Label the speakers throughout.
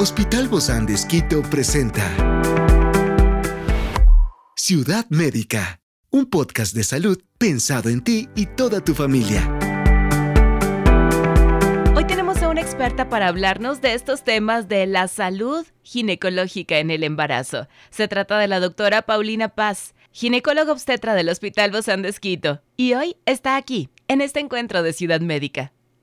Speaker 1: Hospital Bozán de Esquito presenta Ciudad Médica, un podcast de salud pensado en ti y toda tu familia.
Speaker 2: Hoy tenemos a una experta para hablarnos de estos temas de la salud ginecológica en el embarazo. Se trata de la doctora Paulina Paz, ginecóloga obstetra del Hospital Bozán de Esquito, y hoy está aquí, en este encuentro de Ciudad Médica.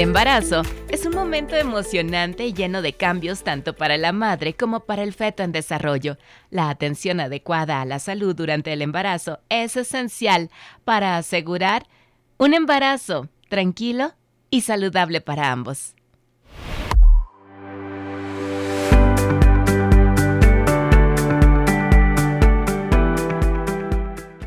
Speaker 2: El embarazo es un momento emocionante y lleno de cambios tanto para la madre como para el feto en desarrollo. La atención adecuada a la salud durante el embarazo es esencial para asegurar un embarazo tranquilo y saludable para ambos.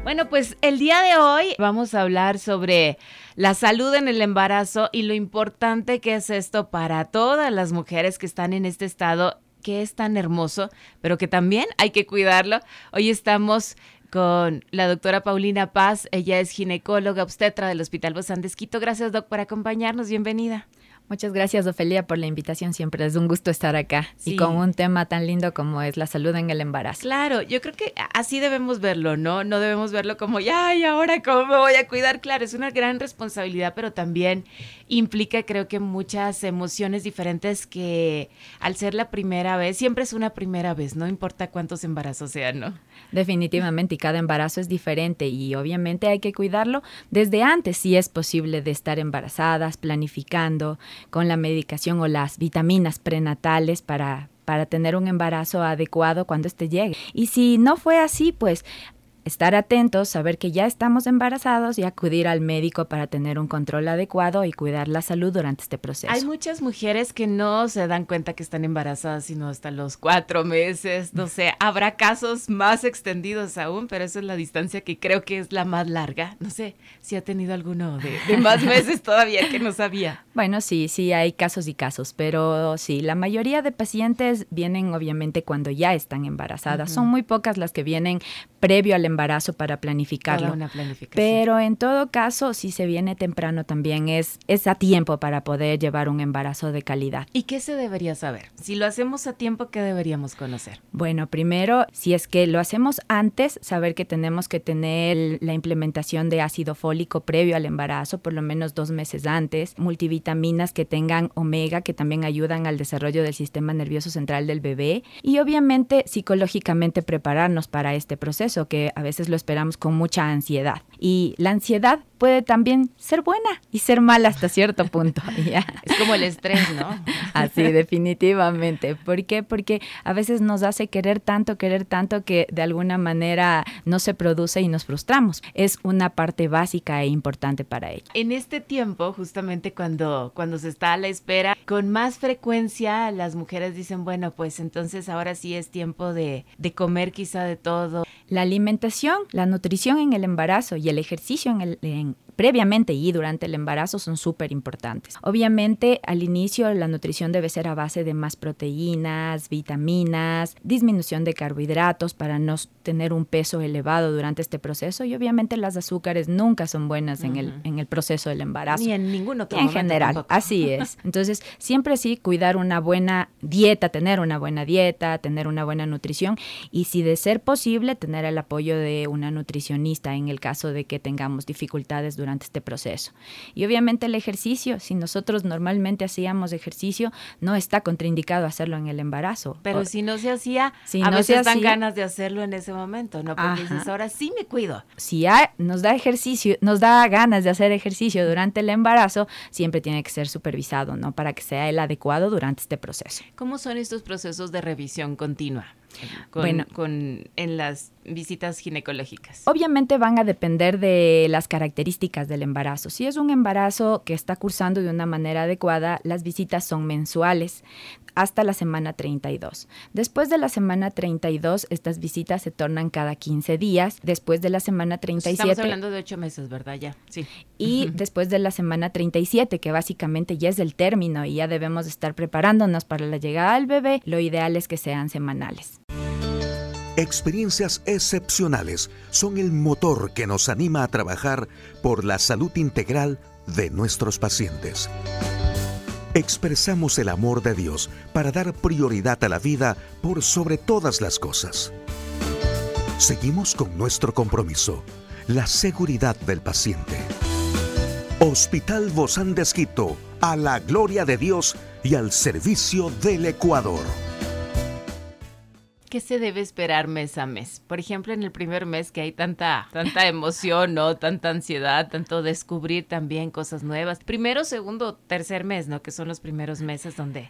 Speaker 2: Bueno, pues el día de hoy vamos a hablar sobre la salud en el embarazo y lo importante que es esto para todas las mujeres que están en este estado que es tan hermoso, pero que también hay que cuidarlo. Hoy estamos con la doctora Paulina Paz, ella es ginecóloga obstetra del Hospital Bozán de Esquito. Gracias, doc, por acompañarnos. Bienvenida.
Speaker 3: Muchas gracias, Ofelia, por la invitación. Siempre es un gusto estar acá y con un tema tan lindo como es la salud en el embarazo.
Speaker 2: Claro, yo creo que así debemos verlo, ¿no? No debemos verlo como, ya, y ahora cómo me voy a cuidar. Claro, es una gran responsabilidad, pero también implica, creo que, muchas emociones diferentes que al ser la primera vez, siempre es una primera vez, no importa cuántos embarazos sean, ¿no?
Speaker 3: Definitivamente, y cada embarazo es diferente y obviamente hay que cuidarlo desde antes, si es posible, de estar embarazadas, planificando con la medicación o las vitaminas prenatales para, para tener un embarazo adecuado cuando este llegue. Y si no fue así, pues estar atentos, saber que ya estamos embarazados y acudir al médico para tener un control adecuado y cuidar la salud durante este proceso.
Speaker 2: Hay muchas mujeres que no se dan cuenta que están embarazadas sino hasta los cuatro meses, no sé, habrá casos más extendidos aún, pero esa es la distancia que creo que es la más larga. No sé si ha tenido alguno de, más meses todavía que no sabía.
Speaker 3: Bueno, sí, sí, hay casos y casos, pero sí, la mayoría de pacientes vienen obviamente cuando ya están embarazadas. Son muy pocas las que vienen previo al embarazo para planificarlo. Pero en todo caso, si se viene temprano también es, es a tiempo para poder llevar un embarazo de calidad.
Speaker 2: ¿Y qué se debería saber? Si lo hacemos a tiempo, ¿qué deberíamos conocer?
Speaker 3: Bueno, primero, si es que lo hacemos antes, saber que tenemos que tener la implementación de ácido fólico previo al embarazo, por lo menos dos meses antes, multivitaminas que tengan omega, que también ayudan al desarrollo del sistema nervioso central del bebé, y obviamente psicológicamente prepararnos para este proceso que a veces lo esperamos con mucha ansiedad. Y la ansiedad puede también ser buena y ser mala hasta cierto punto.
Speaker 2: Es como el estrés, ¿no?
Speaker 3: Así, definitivamente. ¿Por qué? Porque a veces nos hace querer tanto, querer tanto que de alguna manera no se produce y nos frustramos. Es una parte básica e importante para ella.
Speaker 2: En este tiempo, justamente cuando, cuando se está a la espera, con más frecuencia las mujeres dicen, bueno, pues entonces ahora sí es tiempo de, de comer quizá de todo.
Speaker 3: La alimentación, la nutrición en el embarazo y el ejercicio en el, en, previamente y durante el embarazo son súper importantes. Obviamente, al inicio la nutrición debe ser a base de más proteínas, vitaminas, disminución de carbohidratos para no tener un peso elevado durante este proceso y obviamente las azúcares nunca son buenas en, el, en el proceso del embarazo.
Speaker 2: Ni en ningún otro
Speaker 3: En general, así es. Entonces, siempre sí, cuidar una buena dieta, tener una buena dieta, tener una buena nutrición y si de ser posible, tener el apoyo de una nutricionista en el caso de que tengamos dificultades durante este proceso. Y obviamente el ejercicio, si nosotros normalmente hacíamos ejercicio, no está contraindicado hacerlo en el embarazo.
Speaker 2: Pero si no se hacía, a veces dan ganas de hacerlo en ese momento, ¿no? Porque dices, ahora sí me cuido.
Speaker 3: Si nos da ejercicio, nos da ganas de hacer ejercicio durante el embarazo, siempre tiene que ser supervisado, ¿no? Para que sea el adecuado durante este proceso.
Speaker 2: ¿Cómo son estos procesos de revisión continua? Bueno, con, en las visitas ginecológicas?
Speaker 3: Obviamente van a depender de las características del embarazo. Si es un embarazo que está cursando de una manera adecuada, las visitas son mensuales. Hasta la semana 32. Después de la semana 32, estas visitas se tornan cada 15 días. Después de la semana 37...
Speaker 2: Estamos hablando de ocho meses, ¿verdad? Ya, sí.
Speaker 3: Y después de la semana 37, que básicamente ya es el término y ya debemos estar preparándonos para la llegada del bebé, lo ideal es que sean semanales.
Speaker 1: Experiencias excepcionales son el motor que nos anima a trabajar por la salud integral de nuestros pacientes. Expresamos el amor de Dios para dar prioridad a la vida por sobre todas las cosas. Seguimos con nuestro compromiso, la seguridad del paciente. Hospital Bozán de a la gloria de Dios y al servicio del Ecuador.
Speaker 2: ¿Qué se debe esperar mes a mes? Por ejemplo, en el primer mes que hay tanta, tanta emoción, ¿no? Tanta ansiedad, tanto descubrir también cosas nuevas. Primero, segundo, tercer mes, ¿no? Que son los primeros meses donde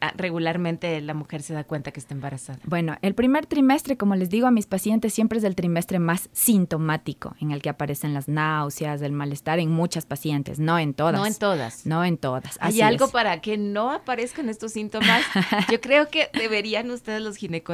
Speaker 2: Ah, regularmente la mujer se da cuenta que está embarazada?
Speaker 3: Bueno, el primer trimestre, como les digo a mis pacientes, siempre es el trimestre más sintomático, en el que aparecen las náuseas, el malestar en muchas pacientes, no en todas.
Speaker 2: No en todas.
Speaker 3: No en todas.
Speaker 2: ¿Hay algo para que no aparezcan estos síntomas? Yo creo que deberían ustedes los ginecólogos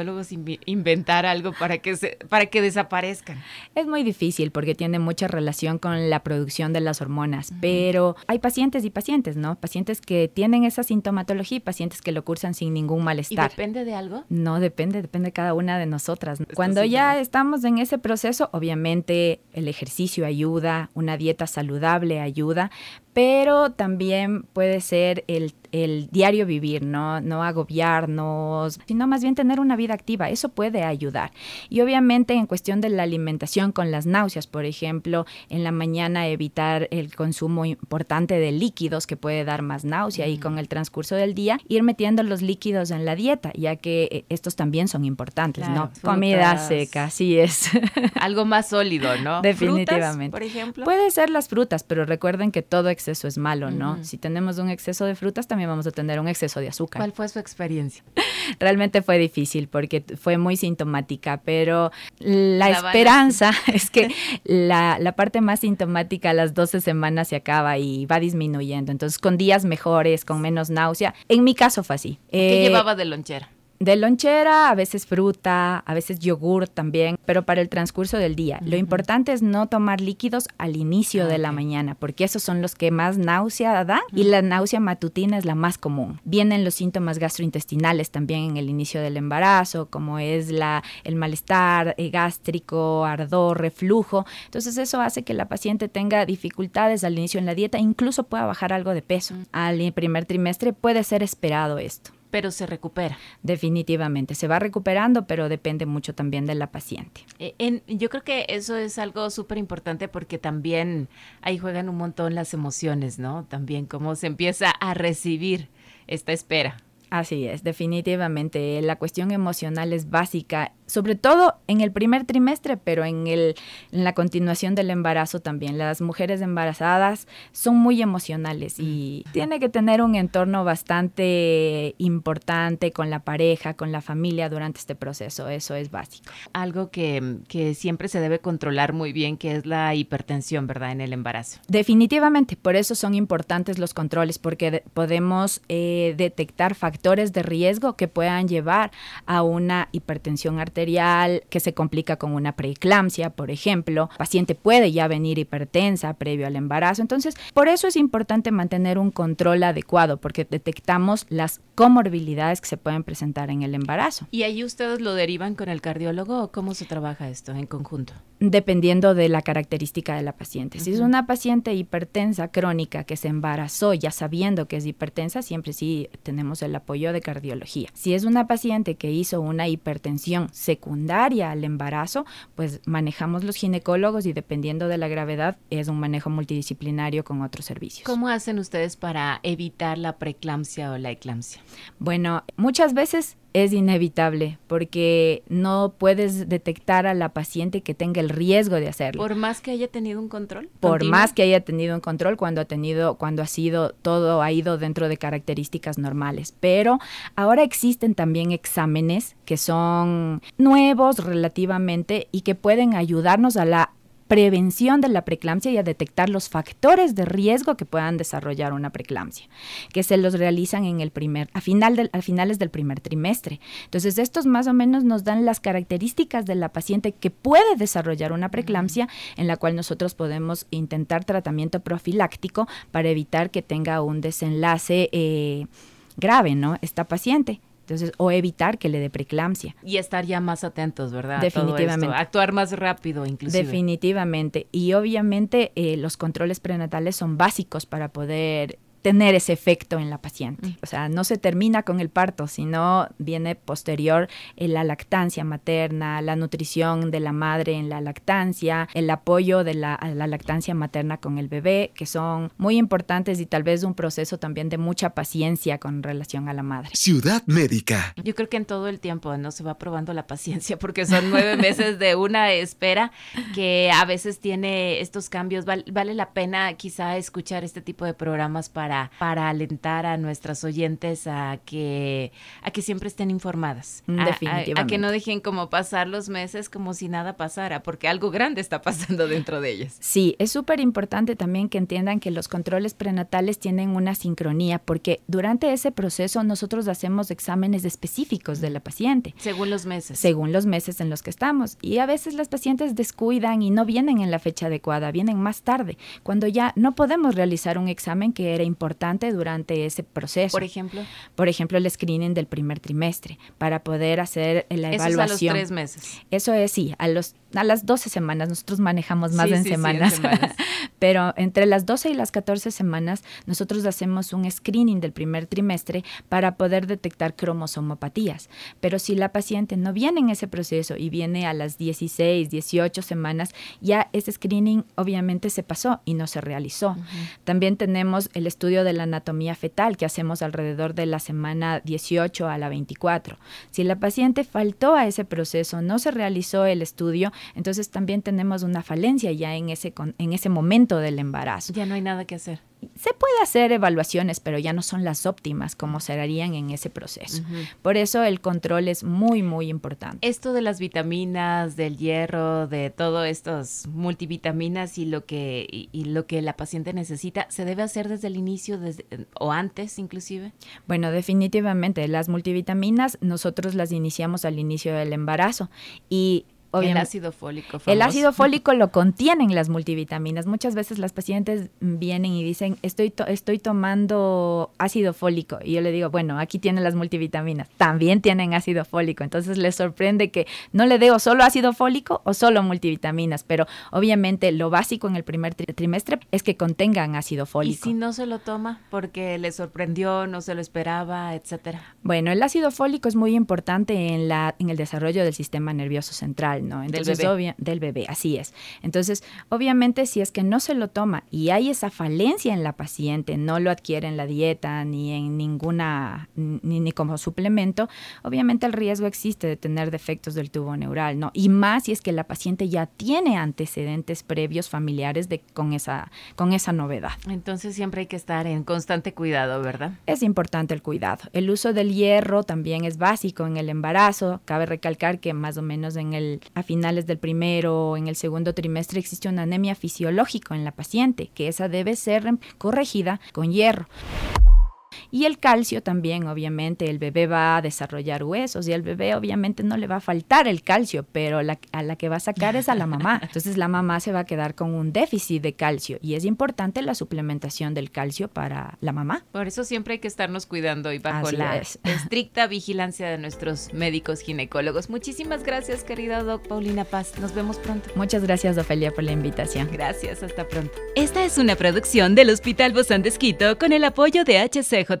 Speaker 2: inventar algo para que, se, para que desaparezcan.
Speaker 3: Es muy difícil porque tiene mucha relación con la producción de las hormonas, pero hay pacientes y pacientes, ¿no? Pacientes que tienen esa sintomatología y pacientes que lo cursan sin ningún malestar.
Speaker 2: ¿Y depende de algo?
Speaker 3: No, depende, depende de cada una de nosotras. Cuando ya estamos en ese proceso, obviamente el ejercicio ayuda, una dieta saludable ayuda, pero también puede ser el, diario vivir, ¿no? no agobiarnos, sino más bien tener una vida activa. Eso puede ayudar. Y obviamente en cuestión de la alimentación con las náuseas, por ejemplo, en la mañana evitar el consumo importante de líquidos que puede dar más náusea y con el transcurso del día ir metiendo los líquidos en la dieta, ya que eh, estos también son importantes, ¿no? Comida seca, así es.
Speaker 2: Algo más sólido, ¿no?
Speaker 3: Definitivamente.
Speaker 2: por ejemplo.
Speaker 3: Puede ser las frutas, pero recuerden que todo exceso es malo, ¿no? Si tenemos un exceso de frutas, también vamos a tener un exceso de azúcar.
Speaker 2: ¿Cuál fue su experiencia?
Speaker 3: Realmente fue difícil porque fue muy sintomática, pero la, esperanza es que la, la, parte más sintomática a las 12 semanas se acaba y va disminuyendo. Entonces, con días mejores, con menos náusea. En mi caso fue así.
Speaker 2: ¿Qué eh, llevaba de lonchera?
Speaker 3: De lonchera, a veces fruta, a veces yogur también, pero para el transcurso del día. Lo importante es no tomar líquidos al inicio de la mañana, porque esos son los que más náusea dan y la náusea matutina es la más común. Vienen los síntomas gastrointestinales también en el inicio del embarazo, como es la, el malestar eh, gástrico, ardor, reflujo. Entonces eso hace que la paciente tenga dificultades al inicio en la dieta, incluso pueda bajar algo de peso. Al primer trimestre puede ser esperado esto
Speaker 2: pero se recupera.
Speaker 3: Definitivamente, se va recuperando, pero depende mucho también de la paciente.
Speaker 2: Eh, yo creo que eso es algo súper importante porque también ahí juegan un montón las emociones, ¿no? También cómo se empieza a recibir esta espera.
Speaker 3: Así es, definitivamente. La cuestión emocional es básica sobre todo en el primer trimestre, pero en, el, en la continuación del embarazo también. Las mujeres embarazadas son muy emocionales y tiene que tener un entorno bastante importante con la pareja, con la familia durante este proceso. Eso es básico.
Speaker 2: Algo que, que siempre se debe controlar muy bien, que es la hipertensión, ¿verdad? En el embarazo.
Speaker 3: Definitivamente, por eso son importantes los controles, porque podemos eh, detectar factores de riesgo que puedan llevar a una hipertensión arterial que se complica con una preeclampsia, por ejemplo. El paciente puede ya venir hipertensa previo al embarazo. Entonces, por eso es importante mantener un control adecuado, porque detectamos las comorbilidades que se pueden presentar en el embarazo.
Speaker 2: ¿Y ahí ustedes lo derivan con el cardiólogo o cómo se trabaja esto en conjunto?
Speaker 3: Dependiendo de la característica de la paciente. Si es una paciente hipertensa crónica que se embarazó ya sabiendo que es hipertensa, siempre sí tenemos el apoyo de cardiología. Si es una paciente que hizo una hipertensión secundaria al embarazo, pues manejamos los ginecólogos y dependiendo de la gravedad es un manejo multidisciplinario con otros servicios.
Speaker 2: ¿Cómo hacen ustedes para evitar la preeclampsia o la eclampsia?
Speaker 3: Bueno, muchas veces es inevitable porque no puedes detectar a la paciente que tenga el riesgo de hacerlo.
Speaker 2: Por más que haya tenido un control.
Speaker 3: Por más que haya tenido un control cuando ha tenido, cuando ha sido, todo ha ido dentro de características normales. Pero ahora existen también exámenes que son nuevos relativamente y que pueden ayudarnos a la prevención de la preeclampsia y a detectar los factores de riesgo que puedan desarrollar una preeclampsia, que se los realizan en el primer, a, final del, a finales del primer trimestre. Entonces, estos más o menos nos dan las características de la paciente que puede desarrollar una preeclampsia, en la cual nosotros podemos intentar tratamiento profiláctico para evitar que tenga un desenlace eh, grave, ¿no? Esta paciente. Entonces, o evitar que le dé preeclampsia.
Speaker 2: Y estar ya más atentos, ¿verdad?
Speaker 3: Definitivamente.
Speaker 2: Actuar más rápido, inclusive.
Speaker 3: Definitivamente. Y obviamente eh, los controles prenatales son básicos para poder tener ese efecto en la paciente. Mm. O sea, no se termina con el parto, sino viene posterior en la lactancia materna, la nutrición de la madre en la lactancia, el apoyo de la, la, lactancia materna con el bebé, que son muy importantes y tal vez un proceso también de mucha paciencia con relación a la madre.
Speaker 1: Ciudad Médica.
Speaker 2: Yo creo que en todo el tiempo no se va probando la paciencia porque son nueve meses de una espera que a veces tiene estos cambios. vale la pena quizá escuchar este tipo de programas para para, alentar a nuestras oyentes a que, a que siempre estén informadas.
Speaker 3: Definitivamente.
Speaker 2: A, que no dejen como pasar los meses como si nada pasara, porque algo grande está pasando dentro de ellas.
Speaker 3: Sí, es súper importante también que entiendan que los controles prenatales tienen una sincronía, porque durante ese proceso nosotros hacemos exámenes específicos de la paciente.
Speaker 2: Según los meses.
Speaker 3: Según los meses en los que estamos. Y a veces las pacientes descuidan y no vienen en la fecha adecuada, vienen más tarde, cuando ya no podemos realizar un examen que era importante importante durante ese proceso.
Speaker 2: Por ejemplo.
Speaker 3: Por ejemplo, el screening del primer trimestre, para poder hacer la evaluación.
Speaker 2: Eso es a los tres meses.
Speaker 3: Eso es, sí, a los a las 12 semanas, nosotros manejamos más en, semanas, pero entre las 12 y las 14 semanas nosotros hacemos un screening del primer trimestre para poder detectar cromosomopatías. Pero si la paciente no viene en ese proceso y viene a las 16, 18 semanas, ya ese screening obviamente se pasó y no se realizó. También tenemos el estudio de la anatomía fetal que hacemos alrededor de la semana 18 a la 24. Si la paciente faltó a ese proceso, no se realizó el estudio, entonces también tenemos una falencia ya en ese, en ese momento del embarazo.
Speaker 2: Ya no hay nada que hacer.
Speaker 3: Se puede hacer evaluaciones, pero ya no son las óptimas como se harían en ese proceso. Por eso el control es muy, muy importante.
Speaker 2: Esto de las vitaminas, del hierro, de todos estos multivitaminas y lo que, y, lo que la paciente necesita, ¿se debe hacer desde el inicio desde, o antes inclusive?
Speaker 3: Bueno, definitivamente. Las multivitaminas nosotros las iniciamos al inicio del embarazo y
Speaker 2: el ácido fólico.
Speaker 3: El ácido fólico lo contienen las multivitaminas. Muchas veces las pacientes vienen y dicen, estoy, estoy tomando ácido fólico. Y yo le digo, bueno, aquí tienen las multivitaminas. También tienen ácido fólico. Entonces les sorprende que no le dé solo ácido fólico o solo multivitaminas. Pero obviamente lo básico en el primer trimestre es que contengan ácido fólico.
Speaker 2: ¿Y si no se lo toma porque le sorprendió, no se lo esperaba, etcétera?
Speaker 3: Bueno, el ácido fólico es muy importante en, la, en el desarrollo del sistema nervioso central. Entonces,
Speaker 2: del bebé.
Speaker 3: del bebé, así es. Entonces, obviamente, si es que no se lo toma y hay esa falencia en la paciente, no lo adquiere en la dieta ni en ninguna, ni, ni como suplemento, obviamente el riesgo existe de tener defectos del tubo neural, ¿no? Y más si es que la paciente ya tiene antecedentes previos familiares de, con, esa, con esa novedad.
Speaker 2: Entonces, siempre hay que estar en constante cuidado, ¿verdad?
Speaker 3: Es importante el cuidado. El uso del hierro también es básico en el embarazo. Cabe recalcar que más o menos en el a finales del primero o en el segundo trimestre existe una anemia fisiológica en la paciente, que esa debe ser corregida con hierro. Y el calcio también, obviamente, el bebé va a desarrollar huesos y al bebé obviamente no le va a faltar el calcio, pero a la que va a sacar es a la mamá. Entonces la mamá se va a quedar con un déficit de calcio y es importante la suplementación del calcio para la mamá.
Speaker 2: Por eso siempre hay que estarnos cuidando y bajo la estricta vigilancia de nuestros médicos ginecólogos. Muchísimas gracias, querida doc Paulina Paz. Nos vemos pronto.
Speaker 3: Muchas gracias, Ofelia, por la invitación.
Speaker 2: Gracias, hasta pronto.
Speaker 4: Esta es una producción del Hospital Bozán de con el apoyo de HCJ